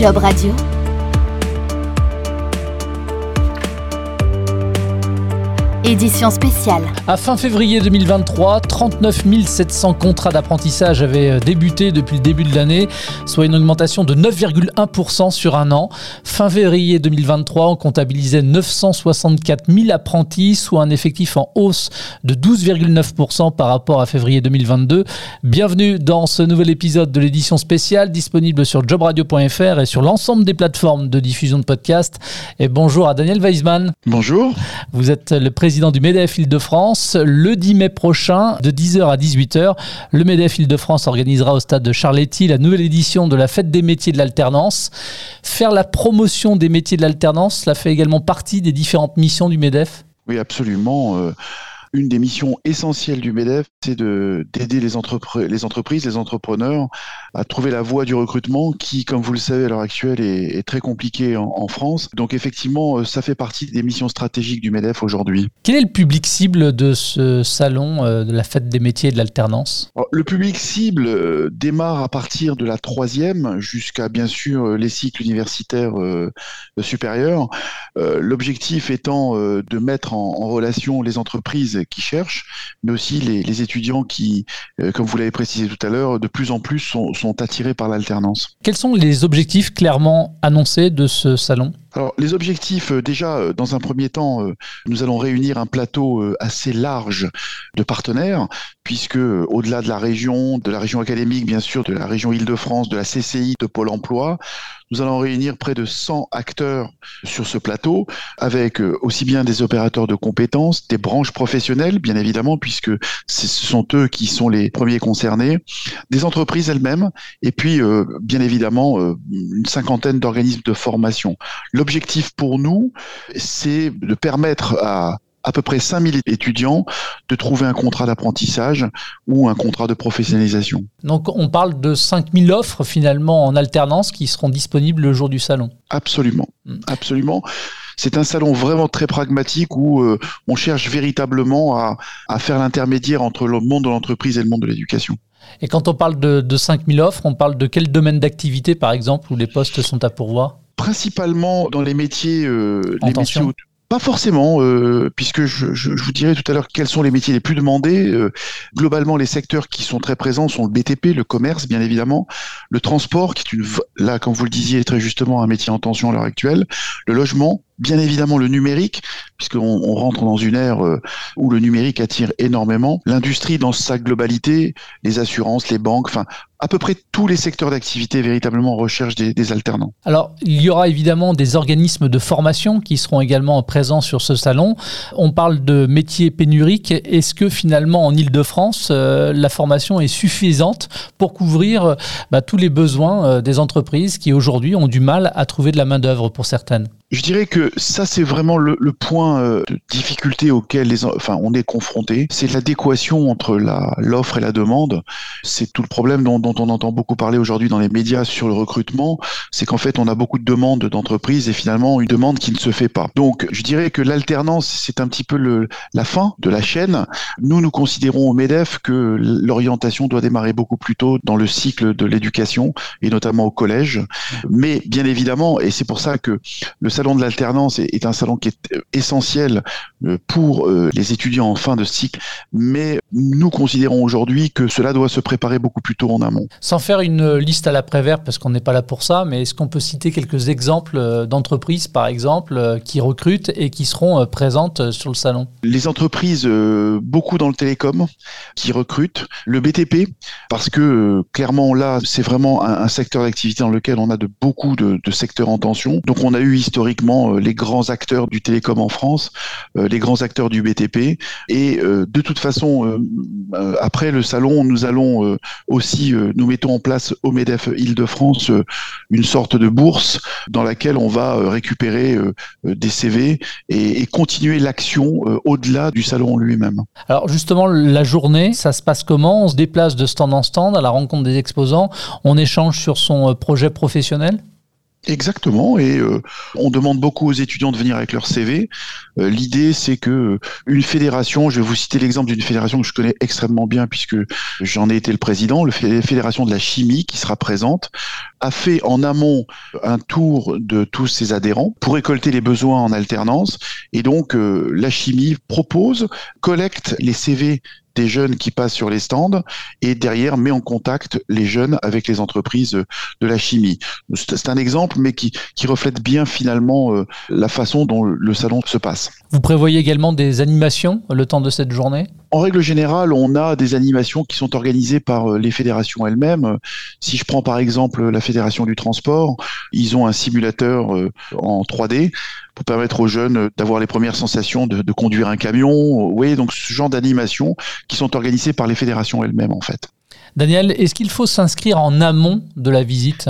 Job Radio. Édition spéciale. À fin février 2023, 39 700 contrats d'apprentissage avaient euh, débuté depuis le début de l'année, soit une augmentation de 9,1% sur un an. Fin février 2023, on comptabilisait 964 000 apprentis, soit un effectif en hausse de 12,9% par rapport à février 2022. Bienvenue dans ce nouvel épisode de l'édition spéciale disponible sur jobradio.fr et sur l'ensemble des plateformes de diffusion de podcasts. Et bonjour à Daniel Weisman. Bonjour. Vous êtes le président président du MEDEF Île-de-France. Le 10 mai prochain, de 10h à 18h, le MEDEF Île-de-France organisera au stade de Charletti la nouvelle édition de la Fête des métiers de l'alternance. Faire la promotion des métiers de l'alternance, cela fait également partie des différentes missions du MEDEF? Oui, absolument. Euh, une des missions essentielles du MEDEF, c'est d'aider les, les, entreprises, les entrepreneurs à trouver la voie du recrutement qui, comme vous le savez à l'heure actuelle, est, très compliquée en, France. Donc effectivement, euh, ça fait partie des missions stratégiques du MEDEF aujourd'hui. Quel est le public cible de ce salon euh, de la fête des métiers et de l'alternance? Le public cible euh, démarre à partir de la troisième jusqu'à bien sûr les cycles universitaires supérieurs. L'objectif étant de mettre en, relation les entreprises qui cherchent, mais aussi les, étudiants qui, euh, comme vous l'avez précisé tout à l'heure, de plus en plus sont attirés par l'alternance. Quels sont les objectifs clairement annoncés de ce salon? Alors les objectifs, euh, déjà, euh, dans un premier temps, nous allons réunir un plateau assez large de partenaires, puisque au-delà de la région, de la région académique, bien sûr, de la région Île-de-France, de la CCI, de Pôle Emploi, nous allons réunir près de 100 acteurs sur ce plateau, avec euh, aussi bien des opérateurs de compétences, des branches professionnelles, bien évidemment, puisque ce sont eux qui sont les premiers concernés, des entreprises elles-mêmes, et puis, euh, bien évidemment, euh, une cinquantaine d'organismes de formation. L'objectif pour nous, c'est de permettre à à peu près 5000 étudiants de trouver un contrat d'apprentissage ou un contrat de professionnalisation. Donc on parle de 5000 offres finalement en alternance qui seront disponibles le jour du salon. Absolument, hmm. absolument. C'est un salon vraiment très pragmatique où euh, on cherche véritablement à, faire l'intermédiaire entre le monde de l'entreprise et le monde de l'éducation. Et quand on parle de, de 5000 offres, on parle de quel domaine d'activité par exemple où les postes sont à pourvoir? Principalement dans les métiers, euh, les métiers pas forcément, euh, puisque je, je, je, vous dirai tout à l'heure quels sont les métiers les plus demandés. Euh, globalement, les secteurs qui sont très présents sont le BTP, le commerce, bien évidemment, le transport, qui est une, là, comme vous le disiez très justement, un métier en tension à l'heure actuelle, le logement, bien évidemment le numérique, puisqu'on on rentre dans une ère où le numérique attire énormément, l'industrie dans sa globalité, les assurances, les banques, enfin à peu près tous les secteurs d'activité véritablement recherchent des, des, alternants. Alors, il y aura évidemment des organismes de formation qui seront également présents sur ce salon. On parle de métiers pénuriques. Est-ce que finalement, en Ile-de-France, euh, la formation est suffisante pour couvrir bah, tous les besoins euh, des entreprises qui aujourd'hui ont du mal à trouver de la main-d'œuvre pour certaines? Je dirais que ça, c'est vraiment le, le, point euh, de difficulté auquel les, enfin, on est confronté. C'est l'adéquation entre l'offre et la demande. C'est tout le problème dont, dont, on entend beaucoup parler aujourd'hui dans les médias sur le recrutement. C'est qu'en fait, on a beaucoup de demandes d'entreprises et finalement une demande qui ne se fait pas. Donc, je dirais que l'alternance, c'est un petit peu la fin de la chaîne. Nous, nous considérons au MEDEF que l'orientation doit démarrer beaucoup plus tôt dans le cycle de l'éducation et notamment au collège. Mais bien évidemment, et c'est pour ça que le salon de l'alternance est, un salon qui est euh, essentiel euh, pour euh, les étudiants en fin de cycle, mais nous considérons aujourd'hui que cela doit se préparer beaucoup plus tôt en amont. Sans faire une liste à l'après-vert, parce qu'on n'est pas là pour ça, mais est-ce qu'on peut citer quelques exemples d'entreprises, par exemple, qui recrutent et qui seront présentes sur le salon? Les entreprises, beaucoup dans le télécom, qui recrutent. Le BTP, parce que clairement là, c'est vraiment un, secteur d'activité dans lequel on a de beaucoup de, secteurs en tension. Donc on a eu historiquement euh, les grands acteurs du télécom en France, euh, les grands acteurs du BTP. Et euh, de toute façon, après le salon, nous allons aussi, nous mettons en place au MEDEF Île-de-France une sorte de bourse dans laquelle on va récupérer des CV et, continuer l'action au-delà du salon lui-même. Alors justement, la journée, ça se passe comment? On se déplace de stand en stand à la rencontre des exposants, on échange sur son projet professionnel? Exactement, et euh, on demande beaucoup aux étudiants de venir avec leur CV. Euh, l'idée, c'est que euh, une fédération, je vais vous citer l'exemple d'une fédération que je connais extrêmement bien puisque j'en ai été le président, la fédération de la chimie qui sera présente, a fait en amont un tour de tous ses adhérents pour récolter les besoins en alternance, et donc la chimie propose, collecte les CV des jeunes qui passent sur les stands et derrière met en contact les jeunes avec les entreprises de la chimie. C'est un exemple, mais qui, reflète bien finalement euh, la façon dont le salon se passe. Vous prévoyez également des animations le temps de cette journée? En règle générale, on a des animations qui sont organisées par euh, les fédérations elles-mêmes. Si je prends par exemple la Fédération du transport, ils ont un simulateur euh, en 3D pour permettre aux jeunes d'avoir les premières sensations de, conduire un camion. Oui, donc ce genre d'animations qui sont organisées par les fédérations elles-mêmes en fait. Daniel, est-ce qu'il faut s'inscrire en amont de la visite?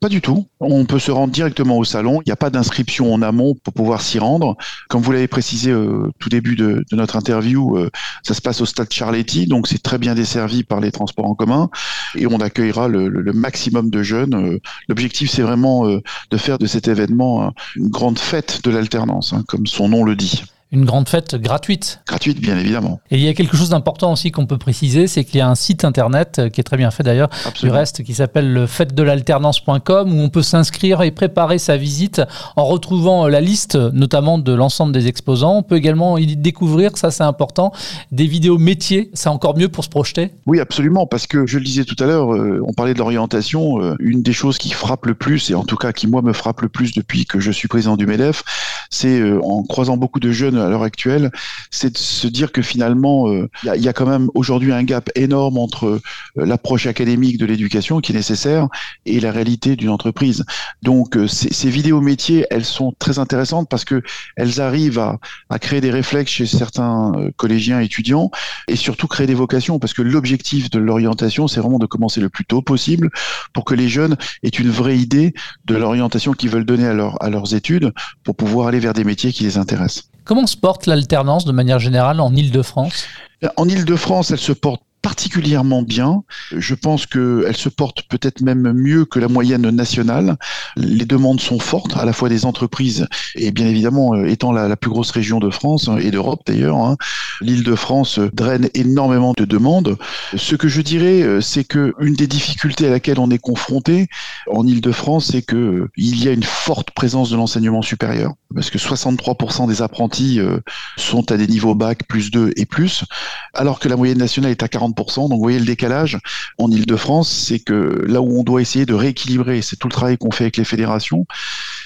Pas du tout. On peut se rendre directement au salon. Il n'y a pas d'inscription en amont pour pouvoir s'y rendre. Comme vous l'avez précisé au euh, tout début de, notre interview, euh, ça se passe au stade Charletti, donc c'est très bien desservi par les transports en commun et on accueillera le, maximum de jeunes. Euh, l'objectif, c'est vraiment de faire de cet événement une grande fête de l'alternance, hein, comme son nom le dit une grande fête gratuite. Gratuite, bien évidemment. Et il y a quelque chose d'important aussi qu'on peut préciser, c'est qu'il y a un site internet euh, qui est très bien fait d'ailleurs, du reste, qui s'appelle le fête-de-l'alternance.com, où on peut s'inscrire et préparer sa visite en retrouvant euh, la liste, notamment de l'ensemble des exposants. On peut également y découvrir, ça c'est important, des vidéos métiers. C'est encore mieux pour se projeter Oui, absolument, parce que je le disais tout à l'heure, euh, on parlait de l'orientation. une des choses qui frappe le plus, et en tout cas qui moi me frappe le plus depuis que je suis président du MEDEF, c'est en croisant beaucoup de jeunes à l'heure actuelle, c'est de se dire que finalement, euh, il y, a quand même aujourd'hui un gap énorme entre euh, l'approche académique de l'éducation qui est nécessaire et la réalité d'une entreprise. Donc, euh, ces, vidéos métiers, elles sont très intéressantes parce que elles arrivent à, créer des réflexes chez certains collégiens étudiants et surtout créer des vocations parce que l'objectif de l'orientation, c'est vraiment de commencer le plus tôt possible pour que les jeunes aient une vraie idée de l'orientation qu'ils veulent donner à leurs études pour pouvoir aller vers des métiers qui les intéressent. Comment se porte l'alternance de manière générale en Ile-de-France En Ile-de-France, elle se porte particulièrement bien. Je pense qu'elle se porte peut-être même mieux que la moyenne nationale. Les demandes sont fortes, à la fois des entreprises et bien évidemment, euh, étant la, plus grosse région de France hein, et d'Europe d'ailleurs, hein, l'île de France draine énormément de demandes. Ce que je dirais, euh, c'est que une des difficultés à laquelle on est confronté en île de France, c'est que euh, il y a une forte présence de l'enseignement supérieur, parce que 63% des apprentis sont à des niveaux bac plus 2 et plus, alors que la moyenne nationale est à 40 donc vous voyez le décalage en Ile-de-France, c'est que là où on doit essayer de rééquilibrer, c'est tout le travail qu'on fait avec les fédérations,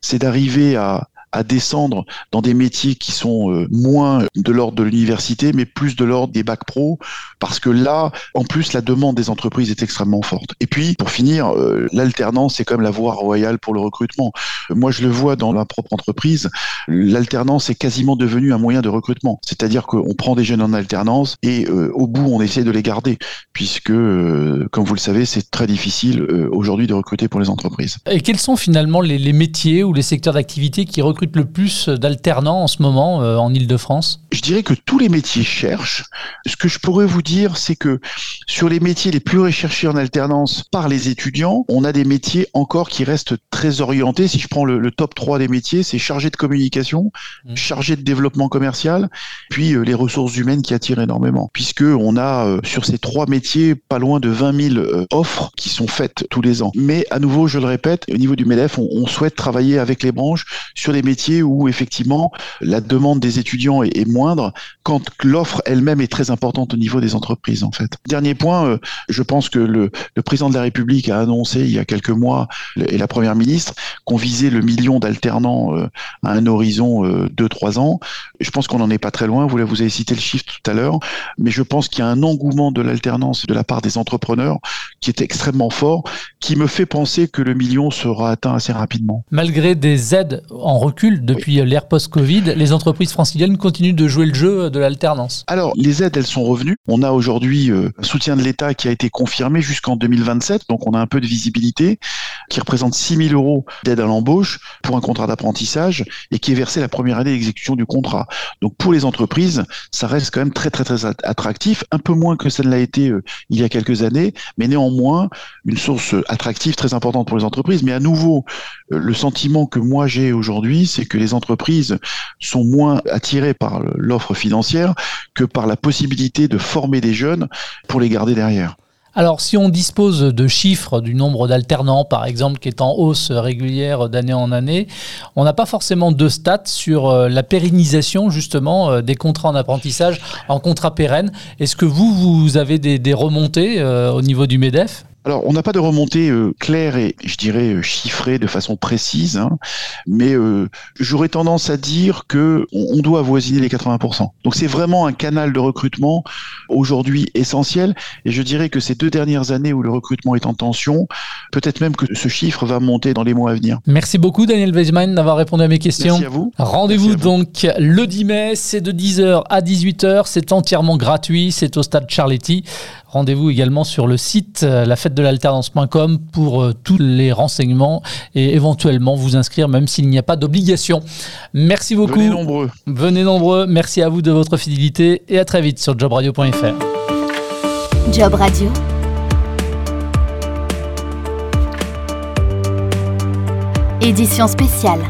c'est d'arriver à, à descendre dans des métiers qui sont euh, moins de l'ordre de l'université, mais plus de l'ordre des bacs pro, parce que là, en plus, la demande des entreprises est extrêmement forte. Et puis, pour finir, euh, l'alternance, c'est comme la voie royale pour le recrutement. Moi, je le vois dans ma propre entreprise, l'alternance est quasiment devenue un moyen de recrutement. C'est-à-dire qu'on prend des jeunes en alternance et euh, au bout, on essaie de les garder, puisque, comme vous le savez, c'est très difficile aujourd'hui de recruter pour les entreprises. Et quels sont finalement les métiers ou les secteurs d'activité qui recrutent le plus d'alternants en ce moment euh, en Ile-de-France? Je dirais que tous les métiers cherchent. Ce que je pourrais vous dire, c'est que sur les métiers les plus recherchés en alternance par les étudiants, on a des métiers encore qui restent très orientés. Si je prends le, top 3 des métiers, c'est chargé de communication, mmh. chargé de développement commercial, puis euh, les ressources humaines qui attirent énormément. Puisque on a euh, sur ces trois métiers pas loin de 20 000 offres qui sont faites tous les ans. Mais à nouveau, je le répète, au niveau du MEDEF, on, on souhaite travailler avec les branches sur des où effectivement la demande des étudiants est, moindre quand l'offre elle-même est très importante au niveau des entreprises en fait. Dernier point, euh, je pense que le, président de la République a annoncé il y a quelques mois et la première ministre qu'on visait le million d'alternants euh, à un horizon euh, de trois ans. Je pense qu'on n'en est pas très loin. Vous, vous avez cité le chiffre tout à l'heure, mais je pense qu'il y a un engouement de l'alternance de la part des entrepreneurs qui est extrêmement fort, qui me fait penser que le million sera atteint assez rapidement. Malgré des aides en recul depuis l'ère post-Covid. Les entreprises franciliennes continuent de jouer le jeu de l'alternance. Alors, les aides, elles sont revenues. On a aujourd'hui euh, un soutien de l'État qui a été confirmé jusqu'en 2027, donc on a un peu de visibilité, qui représente 6 000 euros d'aide à l'embauche pour un contrat d'apprentissage et qui est versé la première année d'exécution du contrat. Donc pour les entreprises, ça reste quand même très très très attractif, un peu moins que ça ne l'a été euh, il y a quelques années, mais néanmoins néanmoins une source attractive très importante pour les entreprises. Mais à nouveau, euh, le sentiment que moi j'ai aujourd'hui, c'est que les entreprises sont moins attirées par l'offre financière que par la possibilité de former des jeunes pour les garder derrière. Alors, si on dispose de chiffres du nombre d'alternants, par exemple, qui est en hausse régulière d'année en année, on n'a pas forcément de stats sur euh, la pérennisation, justement, euh, des contrats en apprentissage en contrat pérenne. Est-ce que vous, vous avez des, remontées euh, au niveau du MEDEF? Alors, on n'a pas de remontée euh, claire et, je dirais, euh, chiffrée de façon précise, hein, mais euh, j'aurais tendance à dire que on, doit avoisiner les 80%. Donc, c'est vraiment un canal de recrutement aujourd'hui essentiel. Et je dirais que ces deux dernières années où le recrutement est en tension, peut-être même que ce chiffre va monter dans les mois à venir. Merci beaucoup, Daniel Weisman, d'avoir répondu à mes questions. Merci à vous. Rendez-vous donc le 10 mai, c'est de 10h à 18h. C'est entièrement gratuit. C'est au stade Charletti. Rendez-vous également sur le site euh, la fête de l'alternance.com pour euh, tous les renseignements et éventuellement vous inscrire même s'il n'y a pas d'obligation. Merci beaucoup. Venez nombreux. Venez nombreux. Merci à vous de votre fidélité et à très vite sur jobradio.fr. Job Radio. Édition spéciale.